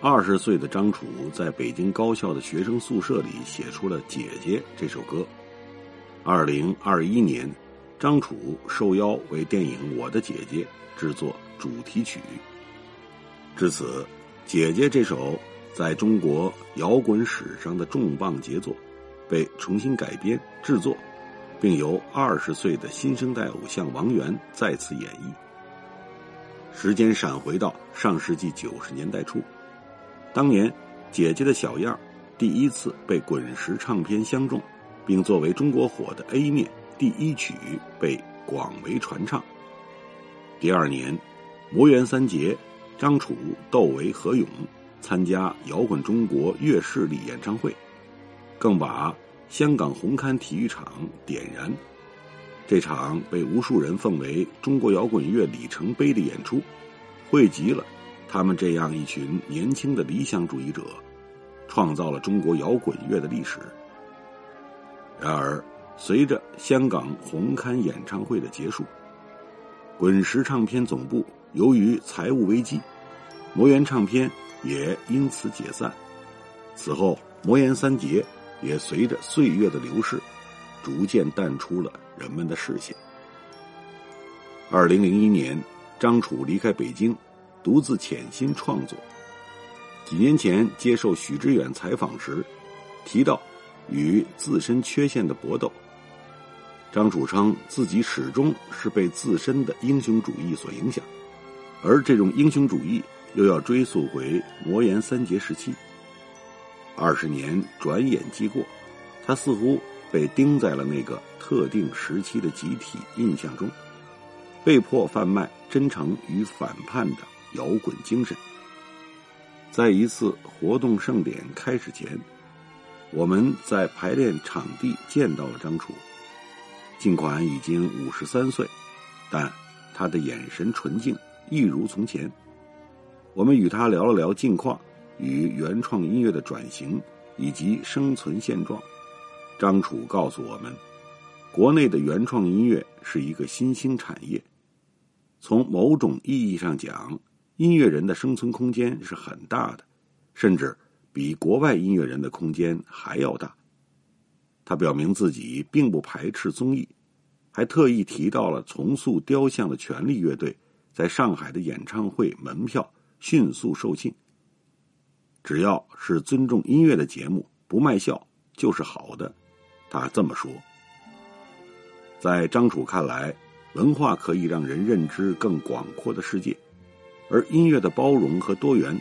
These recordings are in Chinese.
二十岁的张楚在北京高校的学生宿舍里写出了《姐姐》这首歌。二零二一年。张楚受邀为电影《我的姐姐》制作主题曲。至此，《姐姐》这首在中国摇滚史上的重磅杰作，被重新改编制作，并由二十岁的新生代偶像王源再次演绎。时间闪回到上世纪九十年代初，当年《姐姐》的小样第一次被滚石唱片相中，并作为中国火的 A 面。第一曲被广为传唱。第二年，魔岩三杰张楚、窦唯、何勇参加摇滚中国乐势力演唱会，更把香港红磡体育场点燃。这场被无数人奉为中国摇滚乐里程碑的演出，汇集了他们这样一群年轻的理想主义者，创造了中国摇滚乐的历史。然而。随着香港红磡演唱会的结束，滚石唱片总部由于财务危机，魔岩唱片也因此解散。此后，魔岩三杰也随着岁月的流逝，逐渐淡出了人们的视线。二零零一年，张楚离开北京，独自潜心创作。几年前接受许知远采访时，提到与自身缺陷的搏斗。张楚称自己始终是被自身的英雄主义所影响，而这种英雄主义又要追溯回魔岩三杰时期。二十年转眼即过，他似乎被钉在了那个特定时期的集体印象中，被迫贩卖真诚与反叛的摇滚精神。在一次活动盛典开始前，我们在排练场地见到了张楚。尽管已经五十三岁，但他的眼神纯净，一如从前。我们与他聊了聊近况与原创音乐的转型以及生存现状。张楚告诉我们，国内的原创音乐是一个新兴产业，从某种意义上讲，音乐人的生存空间是很大的，甚至比国外音乐人的空间还要大。他表明自己并不排斥综艺，还特意提到了重塑雕像的权力乐队在上海的演唱会门票迅速售罄。只要是尊重音乐的节目，不卖笑就是好的。他这么说。在张楚看来，文化可以让人认知更广阔的世界，而音乐的包容和多元，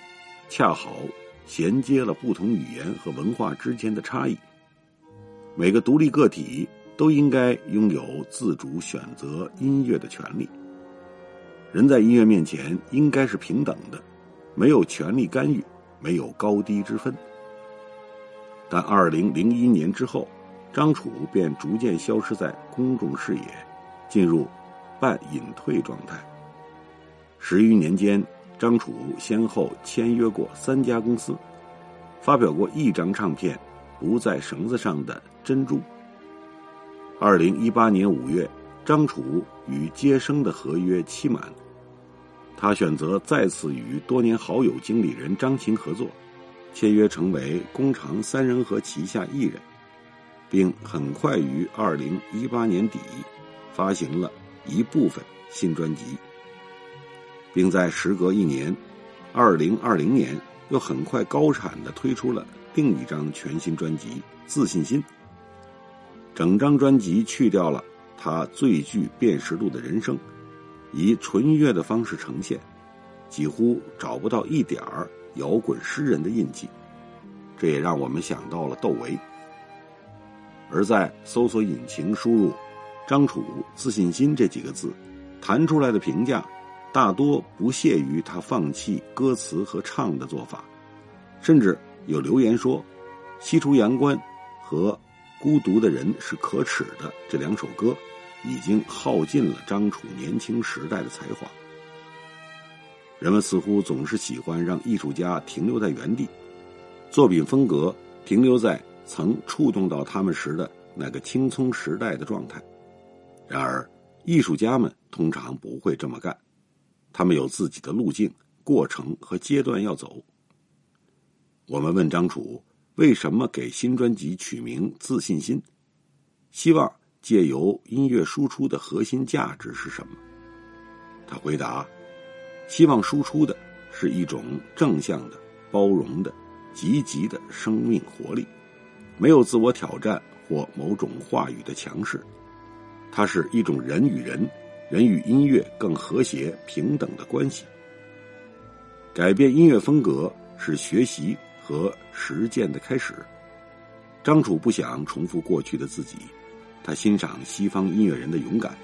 恰好衔接了不同语言和文化之间的差异。每个独立个体都应该拥有自主选择音乐的权利。人在音乐面前应该是平等的，没有权利干预，没有高低之分。但二零零一年之后，张楚便逐渐消失在公众视野，进入半隐退状态。十余年间，张楚先后签约过三家公司，发表过一张唱片。不在绳子上的珍珠。二零一八年五月，张楚与接生的合约期满，他选择再次与多年好友经理人张琴合作，签约成为工厂三人和旗下艺人，并很快于二零一八年底发行了一部分新专辑，并在时隔一年，二零二零年又很快高产的推出了。另一张全新专辑《自信心》，整张专辑去掉了他最具辨识度的人声，以纯乐的方式呈现，几乎找不到一点儿摇滚诗人的印记。这也让我们想到了窦唯。而在搜索引擎输入“张楚自信心”这几个字，弹出来的评价大多不屑于他放弃歌词和唱的做法。甚至有留言说，《西出阳关》和《孤独的人是可耻的》这两首歌，已经耗尽了张楚年轻时代的才华。人们似乎总是喜欢让艺术家停留在原地，作品风格停留在曾触动到他们时的那个青葱时代的状态。然而，艺术家们通常不会这么干，他们有自己的路径、过程和阶段要走。我们问张楚为什么给新专辑取名《自信心》，希望借由音乐输出的核心价值是什么？他回答。希望输出的是一种正向的、包容的、积极的生命活力，没有自我挑战或某种话语的强势。它是一种人与人、人与音乐更和谐、平等的关系。改变音乐风格是学习和实践的开始。张楚不想重复过去的自己，他欣赏西方音乐人的勇敢。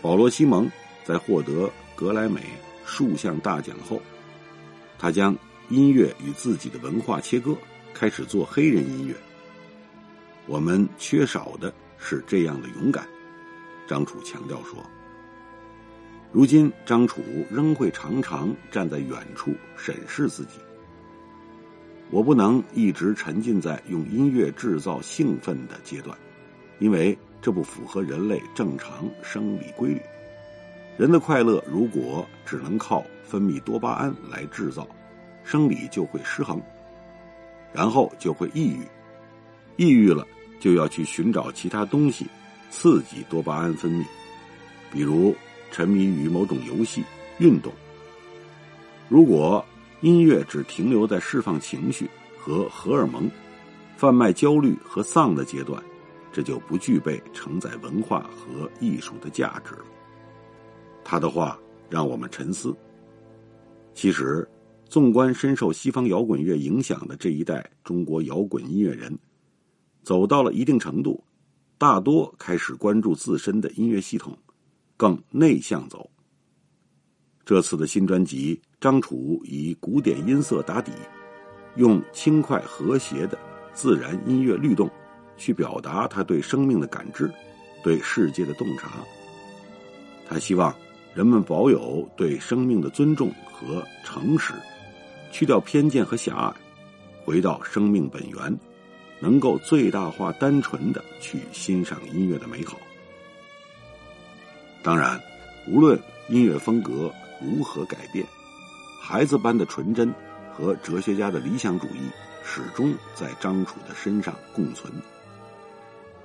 保罗·西蒙在获得格莱美。数项大奖后，他将音乐与自己的文化切割，开始做黑人音乐。我们缺少的是这样的勇敢，张楚强调说。如今，张楚仍会常常站在远处审视自己。我不能一直沉浸在用音乐制造兴奋的阶段，因为这不符合人类正常生理规律。人的快乐如果只能靠分泌多巴胺来制造，生理就会失衡，然后就会抑郁，抑郁了就要去寻找其他东西刺激多巴胺分泌，比如沉迷于某种游戏、运动。如果音乐只停留在释放情绪和荷尔蒙、贩卖焦虑和丧的阶段，这就不具备承载文化和艺术的价值了。他的话让我们沉思。其实，纵观深受西方摇滚乐影响的这一代中国摇滚音乐人，走到了一定程度，大多开始关注自身的音乐系统，更内向走。这次的新专辑，张楚以古典音色打底，用轻快和谐的自然音乐律动，去表达他对生命的感知，对世界的洞察。他希望。人们保有对生命的尊重和诚实，去掉偏见和狭隘，回到生命本源，能够最大化单纯的去欣赏音乐的美好。当然，无论音乐风格如何改变，孩子般的纯真和哲学家的理想主义始终在张楚的身上共存。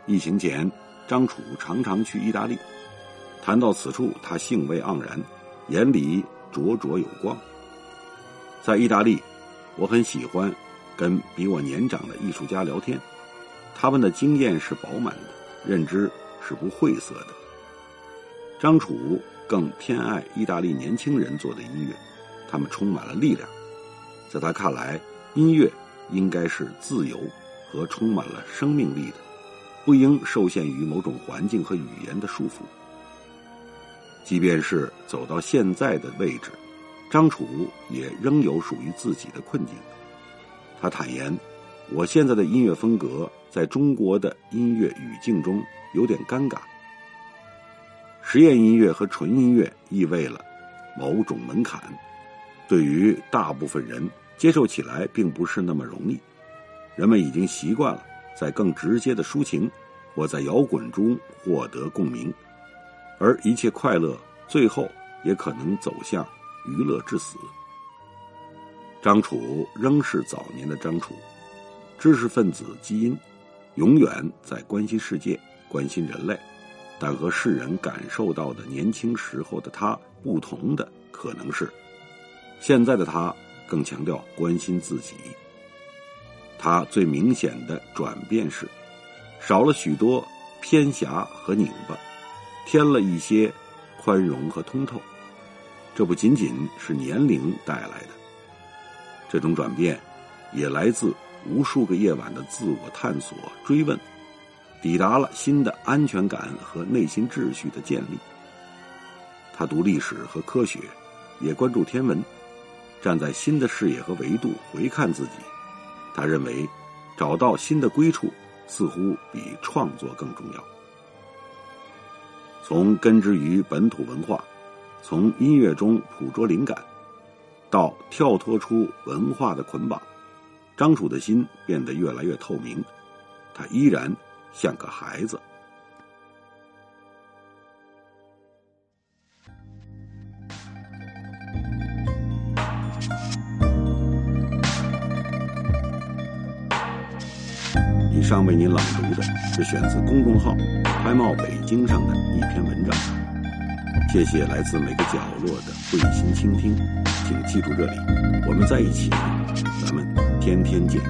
疫情前，张楚常常去意大利。谈到此处，他兴味盎然，眼里灼灼有光。在意大利，我很喜欢跟比我年长的艺术家聊天，他们的经验是饱满的，认知是不晦涩的。张楚更偏爱意大利年轻人做的音乐，他们充满了力量。在他看来，音乐应该是自由和充满了生命力的，不应受限于某种环境和语言的束缚。即便是走到现在的位置，张楚也仍有属于自己的困境。他坦言：“我现在的音乐风格在中国的音乐语境中有点尴尬。实验音乐和纯音乐意味了某种门槛，对于大部分人接受起来并不是那么容易。人们已经习惯了在更直接的抒情或在摇滚中获得共鸣。”而一切快乐，最后也可能走向娱乐至死。张楚仍是早年的张楚，知识分子基因，永远在关心世界、关心人类，但和世人感受到的年轻时候的他不同的，可能是现在的他更强调关心自己。他最明显的转变是，少了许多偏狭和拧巴。添了一些宽容和通透，这不仅仅是年龄带来的。这种转变，也来自无数个夜晚的自我探索、追问，抵达了新的安全感和内心秩序的建立。他读历史和科学，也关注天文，站在新的视野和维度回看自己。他认为，找到新的归处似乎比创作更重要。从根植于本土文化，从音乐中捕捉灵感，到跳脱出文化的捆绑，张楚的心变得越来越透明。他依然像个孩子。以上为您朗读的是选自公众号“开茂北京”上的一篇文章。谢谢来自每个角落的慧心倾听，请记住这里，我们在一起，咱们天天见。